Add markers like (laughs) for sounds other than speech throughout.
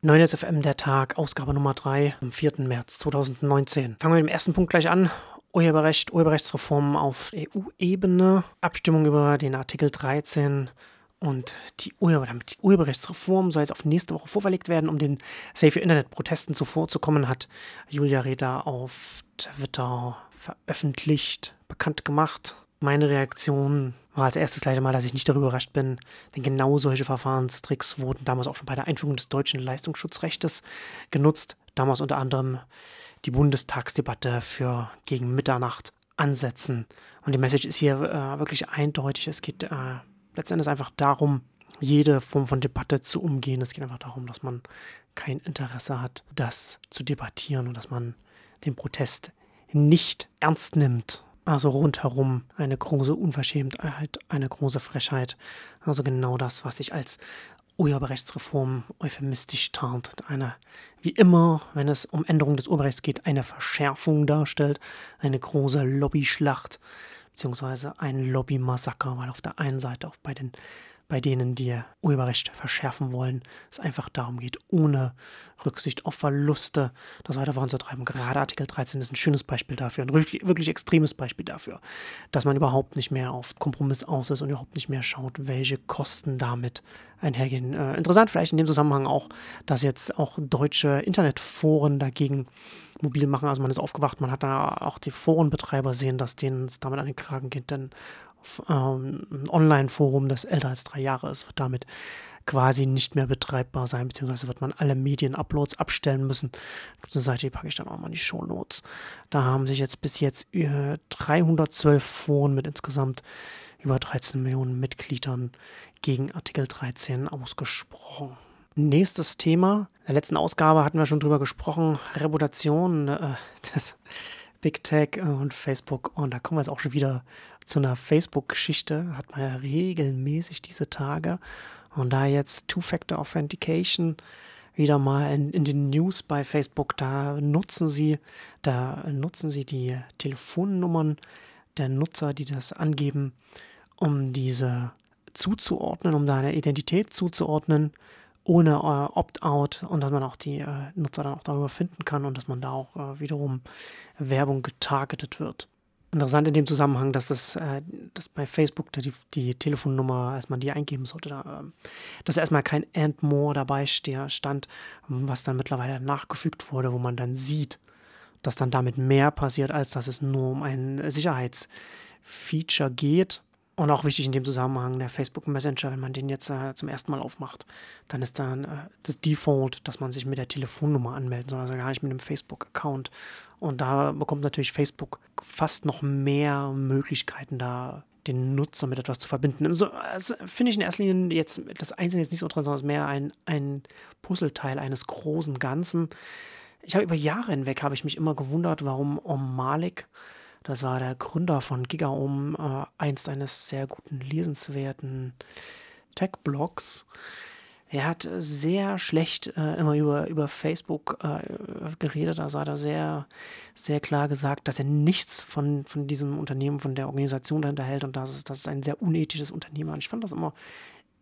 9 FM der Tag, Ausgabe Nummer 3 am 4. März 2019. Fangen wir mit dem ersten Punkt gleich an. Urheberrecht, Urheberrechtsreformen auf EU-Ebene, Abstimmung über den Artikel 13 und die, Urheber, damit die Urheberrechtsreform soll jetzt auf nächste Woche vorverlegt werden, um den Safe Internet-Protesten zuvorzukommen, hat Julia Reda auf Twitter veröffentlicht, bekannt gemacht. Meine Reaktion war als erstes gleich einmal, dass ich nicht darüber überrascht bin, denn genau solche Verfahrenstricks wurden damals auch schon bei der Einführung des deutschen Leistungsschutzrechtes genutzt. Damals unter anderem die Bundestagsdebatte für gegen Mitternacht ansetzen. Und die Message ist hier äh, wirklich eindeutig. Es geht äh, letztendlich einfach darum, jede Form von Debatte zu umgehen. Es geht einfach darum, dass man kein Interesse hat, das zu debattieren und dass man den Protest nicht ernst nimmt also rundherum eine große Unverschämtheit, eine große Frechheit. Also genau das, was sich als Urheberrechtsreform euphemistisch tarnt. Eine, wie immer, wenn es um Änderung des Urheberrechts geht, eine Verschärfung darstellt, eine große Lobbyschlacht, beziehungsweise ein Lobbymassaker, weil auf der einen Seite auch bei den bei denen die Urheberrecht verschärfen wollen, es einfach darum geht, ohne Rücksicht auf Verluste das weiter voranzutreiben. Gerade Artikel 13 ist ein schönes Beispiel dafür, ein wirklich, wirklich extremes Beispiel dafür, dass man überhaupt nicht mehr auf Kompromiss aus ist und überhaupt nicht mehr schaut, welche Kosten damit einhergehen. Äh, interessant vielleicht in dem Zusammenhang auch, dass jetzt auch deutsche Internetforen dagegen mobil machen. Also man ist aufgewacht, man hat da auch die Forenbetreiber sehen, dass denen es damit an den Kragen geht, denn ähm, ein Online-Forum, das älter als drei Jahre ist, wird damit quasi nicht mehr betreibbar sein, beziehungsweise wird man alle Medien-Uploads abstellen müssen. Zur Seite packe ich dann auch mal in die Show Notes. Da haben sich jetzt bis jetzt 312 Foren mit insgesamt über 13 Millionen Mitgliedern gegen Artikel 13 ausgesprochen. Nächstes Thema. In der letzten Ausgabe hatten wir schon drüber gesprochen. Reputation äh, (laughs) des Big Tech und Facebook. Und da kommen wir jetzt auch schon wieder zu einer Facebook-Geschichte. Hat man ja regelmäßig diese Tage. Und da jetzt Two-Factor Authentication wieder mal in, in, den News bei Facebook, da nutzen sie, da nutzen sie die Telefonnummern der Nutzer, die das angeben, um diese zuzuordnen, um da eine Identität zuzuordnen ohne äh, Opt-out und dass man auch die äh, Nutzer dann auch darüber finden kann und dass man da auch äh, wiederum Werbung getargetet wird. Interessant in dem Zusammenhang, dass das äh, dass bei Facebook die, die Telefonnummer, als man die eingeben sollte, da, ähm, dass erstmal kein And More dabei stand, was dann mittlerweile nachgefügt wurde, wo man dann sieht, dass dann damit mehr passiert, als dass es nur um ein Sicherheitsfeature geht und auch wichtig in dem Zusammenhang der Facebook Messenger, wenn man den jetzt äh, zum ersten Mal aufmacht, dann ist dann äh, das Default, dass man sich mit der Telefonnummer anmelden soll, also gar nicht mit dem Facebook-Account. Und da bekommt natürlich Facebook fast noch mehr Möglichkeiten, da den Nutzer mit etwas zu verbinden. Also, also finde ich in erster Linie jetzt das Einzelne jetzt nicht so dran, sondern es ist mehr ein, ein Puzzleteil eines großen Ganzen. Ich habe über Jahre hinweg habe ich mich immer gewundert, warum Om Malik das war der Gründer von GigaOM, äh, einst eines sehr guten, lesenswerten Tech-Blogs. Er hat sehr schlecht äh, immer über, über Facebook äh, geredet. Also hat er sehr, sehr klar gesagt, dass er nichts von, von diesem Unternehmen, von der Organisation dahinter hält und dass, dass es ein sehr unethisches Unternehmen war. Ich fand das immer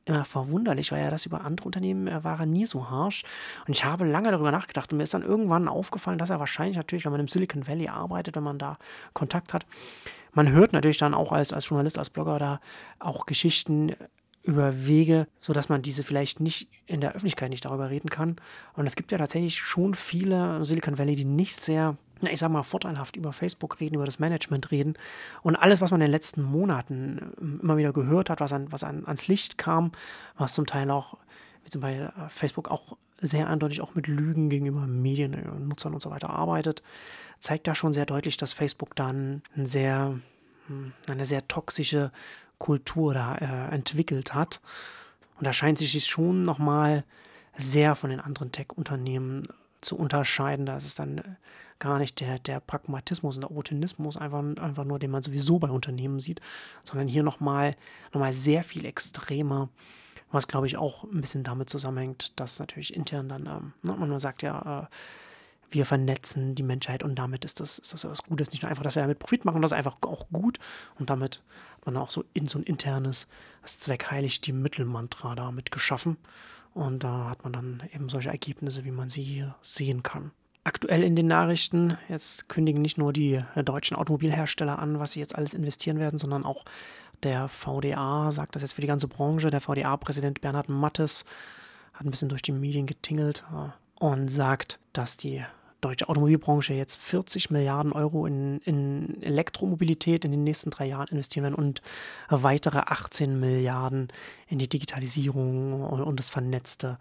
immer verwunderlich, weil er das über andere Unternehmen äh, war er nie so harsch. Und ich habe lange darüber nachgedacht und mir ist dann irgendwann aufgefallen, dass er wahrscheinlich natürlich, wenn man im Silicon Valley arbeitet, wenn man da Kontakt hat, man hört natürlich dann auch als, als Journalist, als Blogger da auch Geschichten über Wege, sodass man diese vielleicht nicht in der Öffentlichkeit nicht darüber reden kann. Und es gibt ja tatsächlich schon viele Silicon Valley, die nicht sehr ich sag mal, vorteilhaft über Facebook reden, über das Management reden. Und alles, was man in den letzten Monaten ähm, immer wieder gehört hat, was, an, was an, ans Licht kam, was zum Teil auch, wie zum Beispiel äh, Facebook auch sehr eindeutig auch mit Lügen gegenüber Medien, äh, Nutzern und so weiter arbeitet, zeigt da schon sehr deutlich, dass Facebook dann ein sehr, hm, eine sehr toxische Kultur da äh, entwickelt hat. Und da scheint sich schon nochmal sehr von den anderen Tech-Unternehmen zu unterscheiden. Da ist es dann äh, gar nicht der, der Pragmatismus und der Opportunismus, einfach, einfach nur, den man sowieso bei Unternehmen sieht, sondern hier nochmal noch mal sehr viel extremer, was glaube ich auch ein bisschen damit zusammenhängt, dass natürlich intern dann, ähm, ne, man sagt ja, äh, wir vernetzen die Menschheit und damit ist das, ist das was Gutes. Nicht nur einfach, dass wir damit Profit machen, das ist einfach auch gut und damit hat man auch so in so ein internes, das Zweck heiligt die Mittelmantra damit geschaffen Und da hat man dann eben solche Ergebnisse, wie man sie hier sehen kann. Aktuell in den Nachrichten, jetzt kündigen nicht nur die deutschen Automobilhersteller an, was sie jetzt alles investieren werden, sondern auch der VDA sagt das jetzt für die ganze Branche. Der VDA-Präsident Bernhard Mattes hat ein bisschen durch die Medien getingelt äh, und sagt, dass die deutsche Automobilbranche jetzt 40 Milliarden Euro in, in Elektromobilität in den nächsten drei Jahren investieren werden und weitere 18 Milliarden in die Digitalisierung und das vernetzte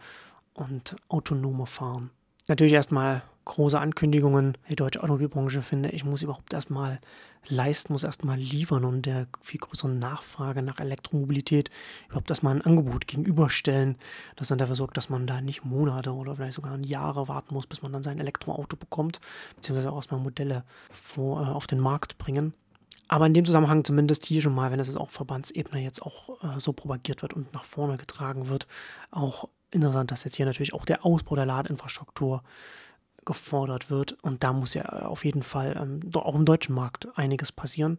und autonome Fahren. Natürlich erstmal große Ankündigungen. Die deutsche Automobilbranche, finde ich, muss überhaupt erstmal leisten, muss erstmal liefern und der viel größeren Nachfrage nach Elektromobilität überhaupt erstmal ein Angebot gegenüberstellen, das dann dafür sorgt, dass man da nicht Monate oder vielleicht sogar Jahre warten muss, bis man dann sein Elektroauto bekommt, beziehungsweise auch erstmal Modelle vor, äh, auf den Markt bringen. Aber in dem Zusammenhang zumindest hier schon mal, wenn es jetzt auf Verbandsebene jetzt auch äh, so propagiert wird und nach vorne getragen wird, auch interessant, dass jetzt hier natürlich auch der Ausbau der Ladeinfrastruktur gefordert wird. Und da muss ja auf jeden Fall ähm, auch im deutschen Markt einiges passieren.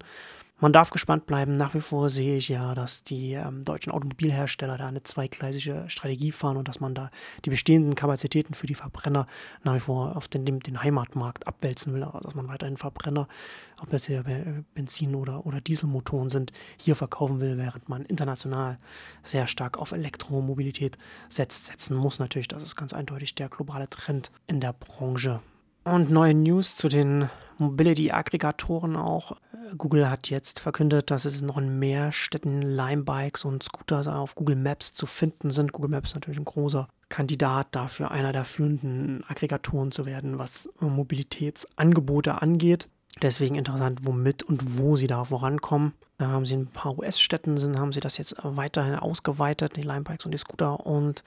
Man darf gespannt bleiben. Nach wie vor sehe ich ja, dass die ähm, deutschen Automobilhersteller da eine zweigleisige Strategie fahren und dass man da die bestehenden Kapazitäten für die Verbrenner nach wie vor auf den, den Heimatmarkt abwälzen will. Also dass man weiterhin Verbrenner, ob das hier Benzin- oder, oder Dieselmotoren sind, hier verkaufen will, während man international sehr stark auf Elektromobilität setzt, setzen muss. Natürlich, das ist ganz eindeutig der globale Trend in der Branche. Und neue News zu den Mobility-Aggregatoren auch. Google hat jetzt verkündet, dass es noch in mehr Städten Lime-Bikes und Scooter auf Google Maps zu finden sind. Google Maps ist natürlich ein großer Kandidat dafür, einer der führenden Aggregatoren zu werden, was Mobilitätsangebote angeht. Deswegen interessant, womit und wo sie da vorankommen. Da haben sie ein paar US-Städten, haben sie das jetzt weiterhin ausgeweitet, die Lime-Bikes und die Scooter. Und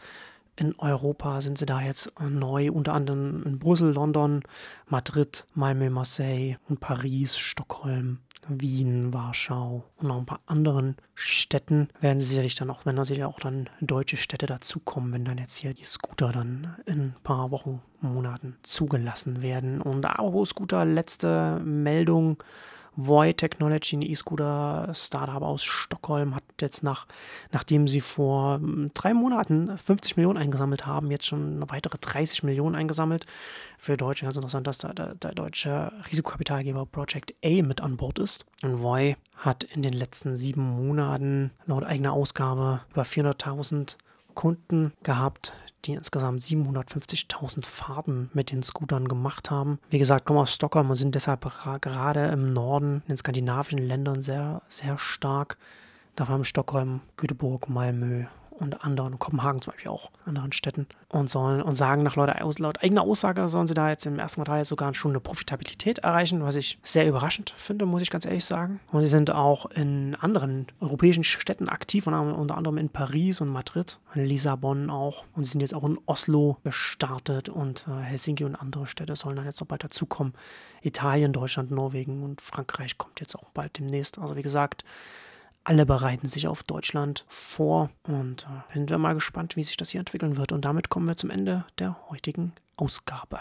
in Europa sind sie da jetzt neu, unter anderem in Brüssel, London, Madrid, Malmö, Marseille und Paris, Stockholm, Wien, Warschau und noch ein paar anderen Städten werden sie sicherlich dann auch, wenn da sicher auch dann deutsche Städte dazukommen, wenn dann jetzt hier die Scooter dann in ein paar Wochen, Monaten zugelassen werden. Und apropos Scooter, letzte Meldung Void Technology, ein E-Scooter-Startup aus Stockholm, hat jetzt nach, nachdem sie vor hm, drei Monaten 50 Millionen eingesammelt haben, jetzt schon weitere 30 Millionen eingesammelt. Für Deutsche ganz interessant, dass da der, der deutsche Risikokapitalgeber Project A mit an Bord ist. Und Voy hat in den letzten sieben Monaten laut eigener Ausgabe über 400.000 Kunden gehabt, die insgesamt 750.000 Fahrten mit den Scootern gemacht haben. Wie gesagt, kommen aus Stockholm und sind deshalb gerade im Norden, in den skandinavischen Ländern sehr, sehr stark. Da haben Stockholm, Göteborg, Malmö und anderen, Kopenhagen zum Beispiel auch, anderen Städten, und sollen und sagen nach laut, laut eigener Aussage sollen sie da jetzt im ersten Quartal sogar schon eine Profitabilität erreichen, was ich sehr überraschend finde, muss ich ganz ehrlich sagen. Und sie sind auch in anderen europäischen Städten aktiv, unter anderem in Paris und Madrid, in Lissabon auch. Und sie sind jetzt auch in Oslo gestartet und äh, Helsinki und andere Städte sollen dann jetzt noch bald dazukommen. Italien, Deutschland, Norwegen und Frankreich kommt jetzt auch bald demnächst. Also wie gesagt, alle bereiten sich auf Deutschland vor und äh, sind wir mal gespannt, wie sich das hier entwickeln wird. Und damit kommen wir zum Ende der heutigen Ausgabe.